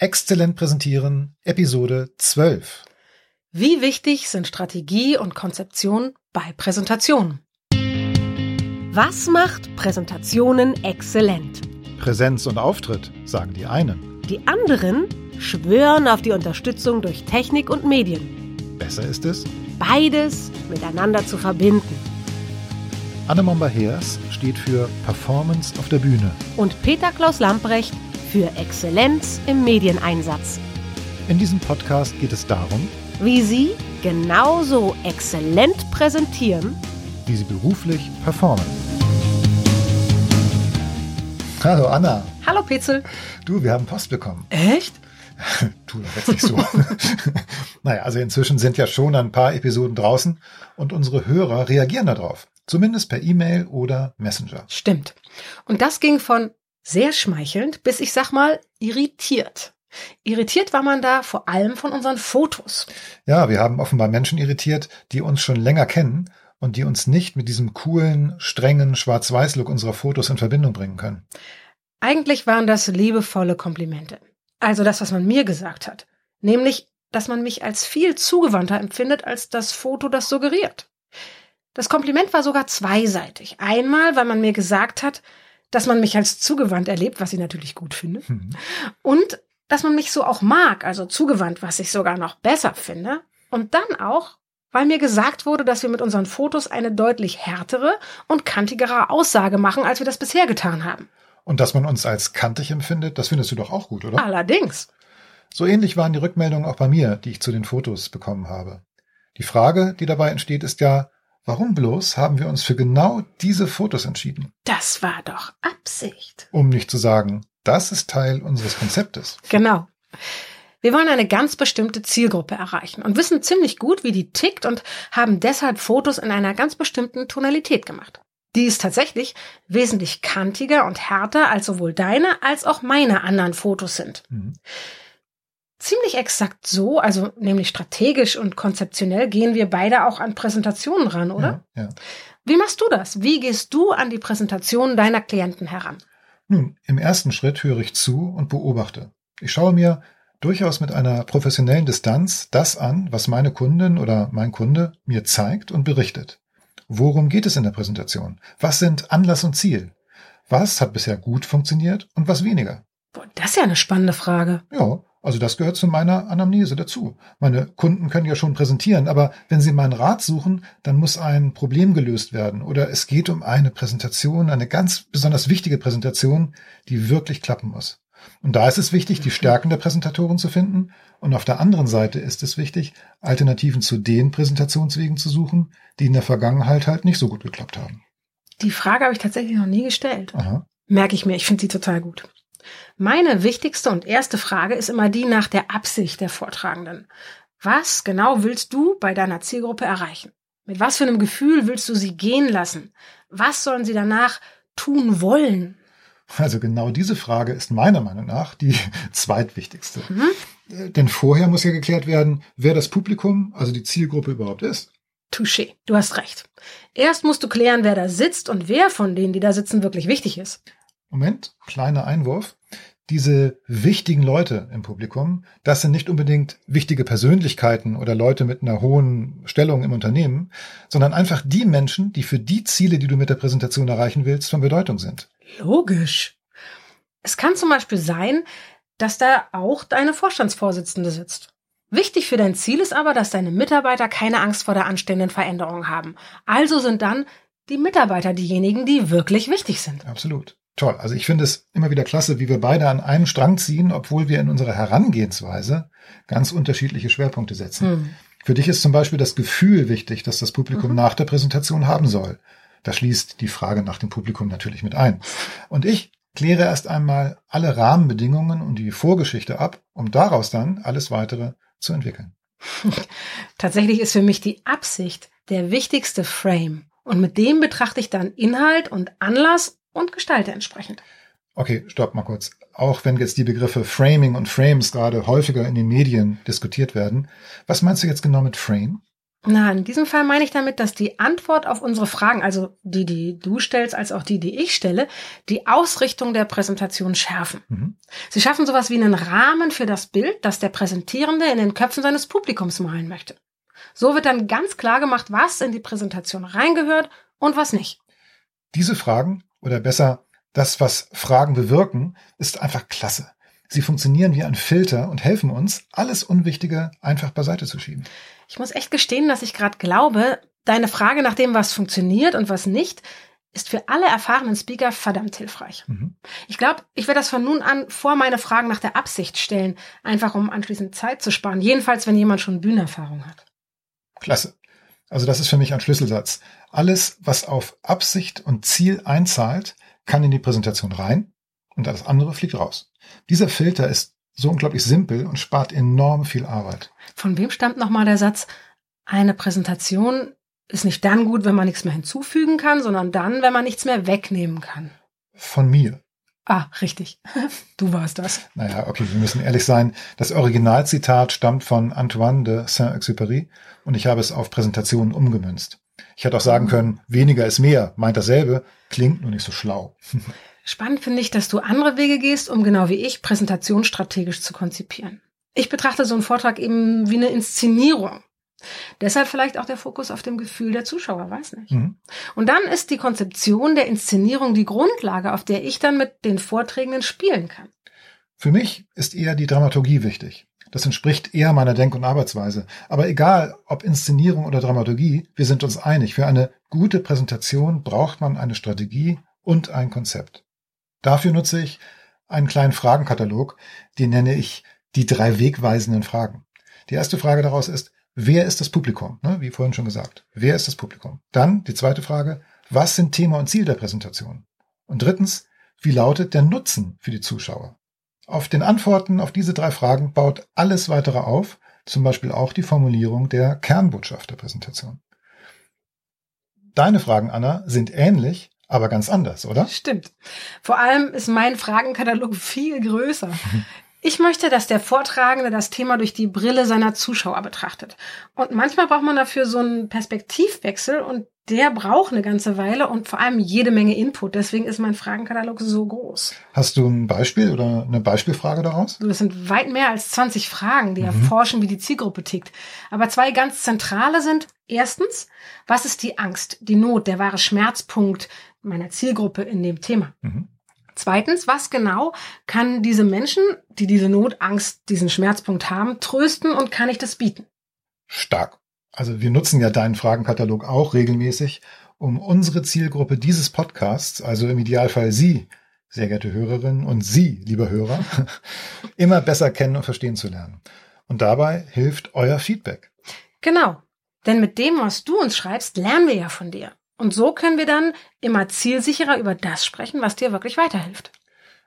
Exzellent präsentieren, Episode 12. Wie wichtig sind Strategie und Konzeption bei Präsentationen? Was macht Präsentationen exzellent? Präsenz und Auftritt, sagen die einen. Die anderen schwören auf die Unterstützung durch Technik und Medien. Besser ist es, Beides miteinander zu verbinden. Anne Momba-Heers steht für Performance auf der Bühne. Und Peter Klaus Lamprecht für Exzellenz im Medieneinsatz. In diesem Podcast geht es darum, Wie Sie genauso exzellent präsentieren, wie sie beruflich performen. Hallo Anna. Hallo Petzel. Du, wir haben Post bekommen. Echt? tu doch jetzt nicht so. naja, also inzwischen sind ja schon ein paar Episoden draußen und unsere Hörer reagieren darauf. Zumindest per E-Mail oder Messenger. Stimmt. Und das ging von sehr schmeichelnd bis, ich sag mal, irritiert. Irritiert war man da vor allem von unseren Fotos. Ja, wir haben offenbar Menschen irritiert, die uns schon länger kennen und die uns nicht mit diesem coolen, strengen Schwarz-Weiß-Look unserer Fotos in Verbindung bringen können. Eigentlich waren das liebevolle Komplimente. Also das, was man mir gesagt hat. Nämlich, dass man mich als viel zugewandter empfindet, als das Foto das suggeriert. Das Kompliment war sogar zweiseitig. Einmal, weil man mir gesagt hat, dass man mich als zugewandt erlebt, was ich natürlich gut finde. Hm. Und dass man mich so auch mag, also zugewandt, was ich sogar noch besser finde. Und dann auch, weil mir gesagt wurde, dass wir mit unseren Fotos eine deutlich härtere und kantigere Aussage machen, als wir das bisher getan haben. Und dass man uns als kantig empfindet, das findest du doch auch gut, oder? Allerdings. So ähnlich waren die Rückmeldungen auch bei mir, die ich zu den Fotos bekommen habe. Die Frage, die dabei entsteht, ist ja, warum bloß haben wir uns für genau diese Fotos entschieden? Das war doch Absicht. Um nicht zu sagen, das ist Teil unseres Konzeptes. Genau. Wir wollen eine ganz bestimmte Zielgruppe erreichen und wissen ziemlich gut, wie die tickt und haben deshalb Fotos in einer ganz bestimmten Tonalität gemacht. Die ist tatsächlich wesentlich kantiger und härter als sowohl deine als auch meine anderen Fotos sind. Mhm. Ziemlich exakt so, also nämlich strategisch und konzeptionell gehen wir beide auch an Präsentationen ran, oder? Ja, ja. Wie machst du das? Wie gehst du an die Präsentation deiner Klienten heran? Nun, im ersten Schritt höre ich zu und beobachte. Ich schaue mir durchaus mit einer professionellen Distanz das an, was meine Kundin oder mein Kunde mir zeigt und berichtet. Worum geht es in der Präsentation? Was sind Anlass und Ziel? Was hat bisher gut funktioniert und was weniger? Boah, das ist ja eine spannende Frage. Ja, also das gehört zu meiner Anamnese dazu. Meine Kunden können ja schon präsentieren, aber wenn sie meinen Rat suchen, dann muss ein Problem gelöst werden oder es geht um eine Präsentation, eine ganz besonders wichtige Präsentation, die wirklich klappen muss. Und da ist es wichtig, die Stärken der Präsentatoren zu finden. Und auf der anderen Seite ist es wichtig, Alternativen zu den Präsentationswegen zu suchen, die in der Vergangenheit halt nicht so gut geklappt haben. Die Frage habe ich tatsächlich noch nie gestellt. Aha. Merke ich mir, ich finde sie total gut. Meine wichtigste und erste Frage ist immer die nach der Absicht der Vortragenden. Was genau willst du bei deiner Zielgruppe erreichen? Mit was für einem Gefühl willst du sie gehen lassen? Was sollen sie danach tun wollen? Also genau diese Frage ist meiner Meinung nach die zweitwichtigste. Mhm. Äh, Denn vorher muss ja geklärt werden, wer das Publikum, also die Zielgruppe überhaupt ist. Touché, du hast recht. Erst musst du klären, wer da sitzt und wer von denen, die da sitzen, wirklich wichtig ist. Moment, kleiner Einwurf. Diese wichtigen Leute im Publikum, das sind nicht unbedingt wichtige Persönlichkeiten oder Leute mit einer hohen Stellung im Unternehmen, sondern einfach die Menschen, die für die Ziele, die du mit der Präsentation erreichen willst, von Bedeutung sind. Logisch. Es kann zum Beispiel sein, dass da auch deine Vorstandsvorsitzende sitzt. Wichtig für dein Ziel ist aber, dass deine Mitarbeiter keine Angst vor der anstehenden Veränderung haben. Also sind dann die Mitarbeiter diejenigen, die wirklich wichtig sind. Absolut. Toll. Also ich finde es immer wieder klasse, wie wir beide an einem Strang ziehen, obwohl wir in unserer Herangehensweise ganz unterschiedliche Schwerpunkte setzen. Hm. Für dich ist zum Beispiel das Gefühl wichtig, dass das Publikum Mhm. nach der Präsentation haben soll. Da schließt die Frage nach dem Publikum natürlich mit ein. Und ich kläre erst einmal alle Rahmenbedingungen und die Vorgeschichte ab, um daraus dann alles weitere zu entwickeln. Tatsächlich ist für mich die Absicht der wichtigste Frame. Und mit dem betrachte ich dann Inhalt und Anlass und gestalte entsprechend. Okay, stopp mal kurz. Auch wenn jetzt die Begriffe Framing und Frames gerade häufiger in den Medien diskutiert werden, was meinst du jetzt genau mit Frame? Na, in diesem Fall meine ich damit, dass die Antwort auf unsere Fragen, also die, die du stellst, als auch die, die ich stelle, die Ausrichtung der Präsentation schärfen. Mhm. Sie schaffen sowas wie einen Rahmen für das Bild, das der Präsentierende in den Köpfen seines Publikums malen möchte. So wird dann ganz klar gemacht, was in die Präsentation reingehört und was nicht. Diese Fragen, oder besser das, was Fragen bewirken, ist einfach klasse. Sie funktionieren wie ein Filter und helfen uns, alles Unwichtige einfach beiseite zu schieben. Ich muss echt gestehen, dass ich gerade glaube, deine Frage nach dem, was funktioniert und was nicht, ist für alle erfahrenen Speaker verdammt hilfreich. Mhm. Ich glaube, ich werde das von nun an vor meine Fragen nach der Absicht stellen, einfach um anschließend Zeit zu sparen. Jedenfalls, wenn jemand schon Bühnenerfahrung hat. Klasse. Also das ist für mich ein Schlüsselsatz. Alles, was auf Absicht und Ziel einzahlt, kann in die Präsentation rein und alles andere fliegt raus. Dieser Filter ist so unglaublich simpel und spart enorm viel Arbeit. Von wem stammt nochmal der Satz, eine Präsentation ist nicht dann gut, wenn man nichts mehr hinzufügen kann, sondern dann, wenn man nichts mehr wegnehmen kann? Von mir. Ah, richtig. Du warst das. Naja, okay, wir müssen ehrlich sein. Das Originalzitat stammt von Antoine de Saint-Exupéry und ich habe es auf Präsentationen umgemünzt. Ich hätte auch sagen mhm. können, weniger ist mehr, meint dasselbe, klingt nur nicht so schlau. Spannend finde ich, dass du andere Wege gehst, um genau wie ich Präsentation strategisch zu konzipieren. Ich betrachte so einen Vortrag eben wie eine Inszenierung. Deshalb vielleicht auch der Fokus auf dem Gefühl der Zuschauer, weiß nicht. Mhm. Und dann ist die Konzeption der Inszenierung die Grundlage, auf der ich dann mit den Vorträgenden spielen kann. Für mich ist eher die Dramaturgie wichtig. Das entspricht eher meiner Denk- und Arbeitsweise. Aber egal, ob Inszenierung oder Dramaturgie, wir sind uns einig. Für eine gute Präsentation braucht man eine Strategie und ein Konzept. Dafür nutze ich einen kleinen Fragenkatalog, den nenne ich die drei wegweisenden Fragen. Die erste Frage daraus ist, wer ist das Publikum? Ne, wie vorhin schon gesagt. Wer ist das Publikum? Dann die zweite Frage, was sind Thema und Ziel der Präsentation? Und drittens, wie lautet der Nutzen für die Zuschauer? Auf den Antworten auf diese drei Fragen baut alles weitere auf, zum Beispiel auch die Formulierung der Kernbotschaft der Präsentation. Deine Fragen, Anna, sind ähnlich, aber ganz anders, oder? Stimmt. Vor allem ist mein Fragenkatalog viel größer. Ich möchte, dass der Vortragende das Thema durch die Brille seiner Zuschauer betrachtet. Und manchmal braucht man dafür so einen Perspektivwechsel und der braucht eine ganze Weile und vor allem jede Menge Input. Deswegen ist mein Fragenkatalog so groß. Hast du ein Beispiel oder eine Beispielfrage daraus? Das sind weit mehr als 20 Fragen, die mhm. erforschen, wie die Zielgruppe tickt. Aber zwei ganz zentrale sind, erstens, was ist die Angst, die Not, der wahre Schmerzpunkt meiner Zielgruppe in dem Thema? Mhm. Zweitens, was genau kann diese Menschen, die diese Not, Angst, diesen Schmerzpunkt haben, trösten und kann ich das bieten? Stark. Also wir nutzen ja deinen Fragenkatalog auch regelmäßig, um unsere Zielgruppe dieses Podcasts, also im Idealfall Sie, sehr geehrte Hörerinnen und Sie, lieber Hörer, immer besser kennen und verstehen zu lernen. Und dabei hilft euer Feedback. Genau. Denn mit dem, was du uns schreibst, lernen wir ja von dir. Und so können wir dann immer zielsicherer über das sprechen, was dir wirklich weiterhilft.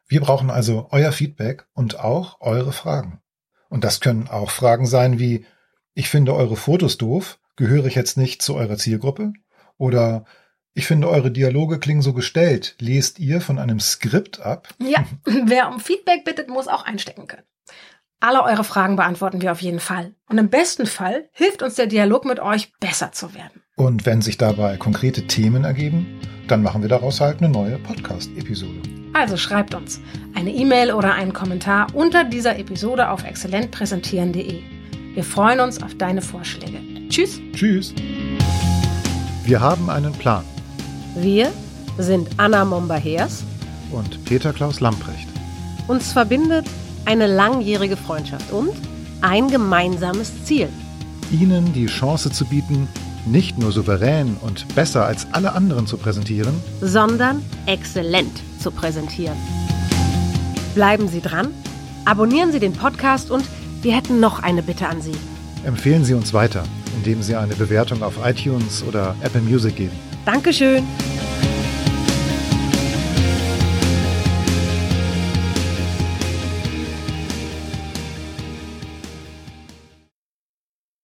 Wir brauchen also euer Feedback und auch eure Fragen. Und das können auch Fragen sein wie, ich finde eure Fotos doof, gehöre ich jetzt nicht zu eurer Zielgruppe? Oder ich finde eure Dialoge klingen so gestellt, lest ihr von einem Skript ab? Ja, wer um Feedback bittet, muss auch einstecken können. Alle eure Fragen beantworten wir auf jeden Fall. Und im besten Fall hilft uns der Dialog mit euch, besser zu werden. Und wenn sich dabei konkrete Themen ergeben, dann machen wir daraus halt eine neue Podcast-Episode. Also schreibt uns eine E-Mail oder einen Kommentar unter dieser Episode auf exzellentpräsentieren.de. Wir freuen uns auf deine Vorschläge. Tschüss. Tschüss. Wir haben einen Plan. Wir sind Anna Momba-Hers und Peter Klaus Lamprecht. Uns verbindet eine langjährige Freundschaft und ein gemeinsames Ziel. Ihnen die Chance zu bieten, nicht nur souverän und besser als alle anderen zu präsentieren, sondern exzellent zu präsentieren. Bleiben Sie dran, abonnieren Sie den Podcast und wir hätten noch eine Bitte an Sie. Empfehlen Sie uns weiter, indem Sie eine Bewertung auf iTunes oder Apple Music geben. Dankeschön.